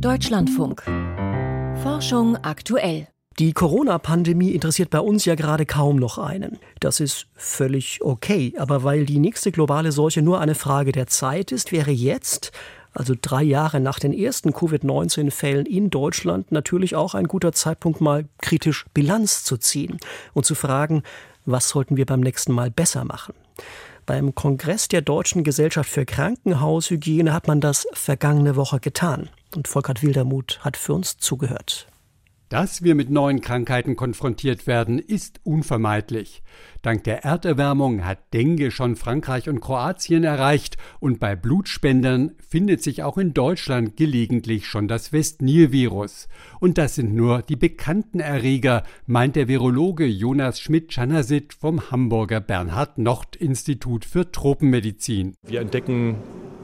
Deutschlandfunk. Forschung aktuell. Die Corona-Pandemie interessiert bei uns ja gerade kaum noch einen. Das ist völlig okay, aber weil die nächste globale Seuche nur eine Frage der Zeit ist, wäre jetzt, also drei Jahre nach den ersten Covid-19-Fällen in Deutschland, natürlich auch ein guter Zeitpunkt, mal kritisch Bilanz zu ziehen und zu fragen, was sollten wir beim nächsten Mal besser machen. Beim Kongress der Deutschen Gesellschaft für Krankenhaushygiene hat man das vergangene Woche getan. Und Volkert Wildermuth hat für uns zugehört. Dass wir mit neuen Krankheiten konfrontiert werden, ist unvermeidlich. Dank der Erderwärmung hat Dengue schon Frankreich und Kroatien erreicht und bei Blutspendern findet sich auch in Deutschland gelegentlich schon das Westnil-Virus. Und das sind nur die bekannten Erreger, meint der Virologe Jonas Schmidt-Chanasit vom Hamburger Bernhard-Nocht-Institut für Tropenmedizin. Wir entdecken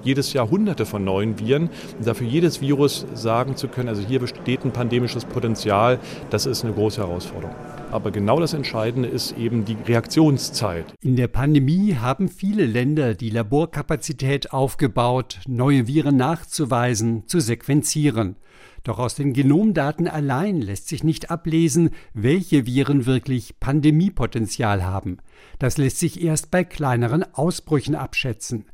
jedes Jahr hunderte von neuen Viren. Und dafür jedes Virus sagen zu können, also hier besteht ein pandemisches Potenzial, das ist eine große Herausforderung. Aber genau das Entscheidende ist eben die Reaktionszeit. In der Pandemie haben viele Länder die Laborkapazität aufgebaut, neue Viren nachzuweisen, zu sequenzieren. Doch aus den Genomdaten allein lässt sich nicht ablesen, welche Viren wirklich Pandemiepotenzial haben. Das lässt sich erst bei kleineren Ausbrüchen abschätzen.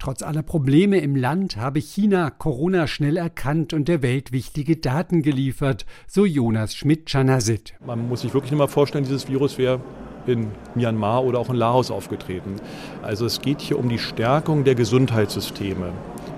Trotz aller Probleme im Land habe China Corona schnell erkannt und der Welt wichtige Daten geliefert, so Jonas Schmidt-Chanasit. Man muss sich wirklich mal vorstellen, dieses Virus wäre in Myanmar oder auch in Laos aufgetreten. Also es geht hier um die Stärkung der Gesundheitssysteme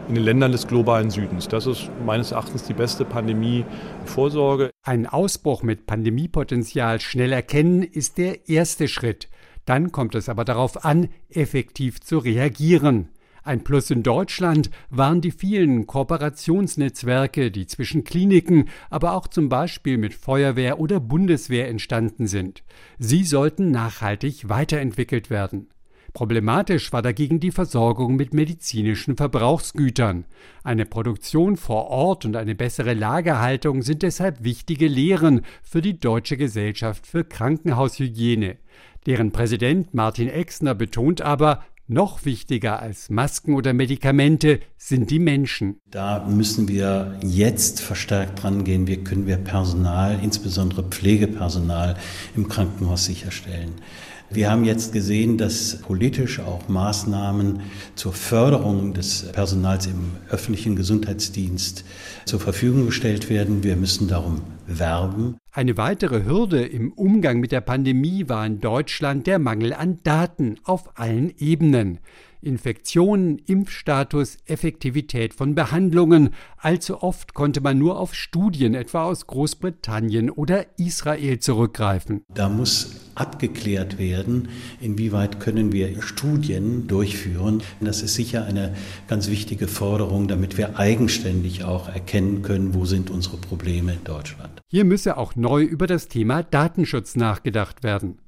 in den Ländern des globalen Südens. Das ist meines Erachtens die beste Pandemievorsorge. Ein Ausbruch mit Pandemiepotenzial schnell erkennen ist der erste Schritt. Dann kommt es aber darauf an, effektiv zu reagieren. Ein Plus in Deutschland waren die vielen Kooperationsnetzwerke, die zwischen Kliniken, aber auch zum Beispiel mit Feuerwehr oder Bundeswehr entstanden sind. Sie sollten nachhaltig weiterentwickelt werden. Problematisch war dagegen die Versorgung mit medizinischen Verbrauchsgütern. Eine Produktion vor Ort und eine bessere Lagerhaltung sind deshalb wichtige Lehren für die Deutsche Gesellschaft für Krankenhaushygiene. Deren Präsident Martin Exner betont aber, noch wichtiger als Masken oder Medikamente sind die Menschen. Da müssen wir jetzt verstärkt dran gehen. Wie können wir Personal, insbesondere Pflegepersonal im Krankenhaus sicherstellen? Wir haben jetzt gesehen, dass politisch auch Maßnahmen zur Förderung des Personals im öffentlichen Gesundheitsdienst zur Verfügung gestellt werden. Wir müssen darum werben. Eine weitere Hürde im Umgang mit der Pandemie war in Deutschland der Mangel an Daten auf allen Ebenen. Infektionen, Impfstatus, Effektivität von Behandlungen. Allzu oft konnte man nur auf Studien etwa aus Großbritannien oder Israel zurückgreifen. Da muss abgeklärt werden, inwieweit können wir Studien durchführen. Das ist sicher eine ganz wichtige Forderung, damit wir eigenständig auch erkennen können, wo sind unsere Probleme in Deutschland. Hier müsse auch neu über das Thema Datenschutz nachgedacht werden.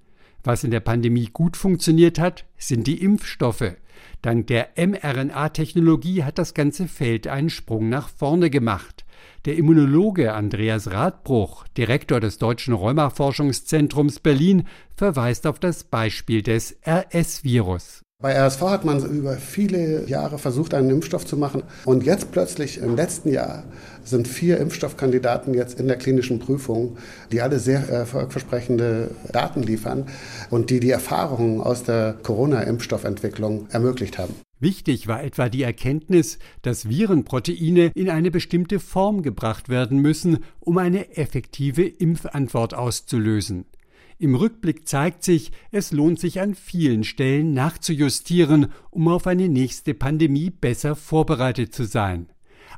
Was in der Pandemie gut funktioniert hat, sind die Impfstoffe. Dank der mRNA-Technologie hat das ganze Feld einen Sprung nach vorne gemacht. Der Immunologe Andreas Radbruch, Direktor des Deutschen Rheuma-Forschungszentrums Berlin, verweist auf das Beispiel des RS-Virus. Bei RSV hat man über viele Jahre versucht, einen Impfstoff zu machen. Und jetzt plötzlich im letzten Jahr sind vier Impfstoffkandidaten jetzt in der klinischen Prüfung, die alle sehr erfolgversprechende Daten liefern und die die Erfahrungen aus der Corona-Impfstoffentwicklung ermöglicht haben. Wichtig war etwa die Erkenntnis, dass Virenproteine in eine bestimmte Form gebracht werden müssen, um eine effektive Impfantwort auszulösen. Im Rückblick zeigt sich, es lohnt sich an vielen Stellen nachzujustieren, um auf eine nächste Pandemie besser vorbereitet zu sein.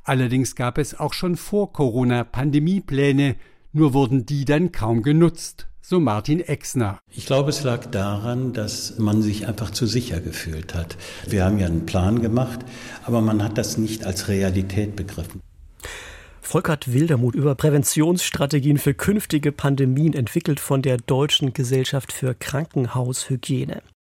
Allerdings gab es auch schon vor Corona Pandemiepläne, nur wurden die dann kaum genutzt, so Martin Exner. Ich glaube, es lag daran, dass man sich einfach zu sicher gefühlt hat. Wir haben ja einen Plan gemacht, aber man hat das nicht als Realität begriffen. Volkert Wildermuth über Präventionsstrategien für künftige Pandemien entwickelt von der Deutschen Gesellschaft für Krankenhaushygiene.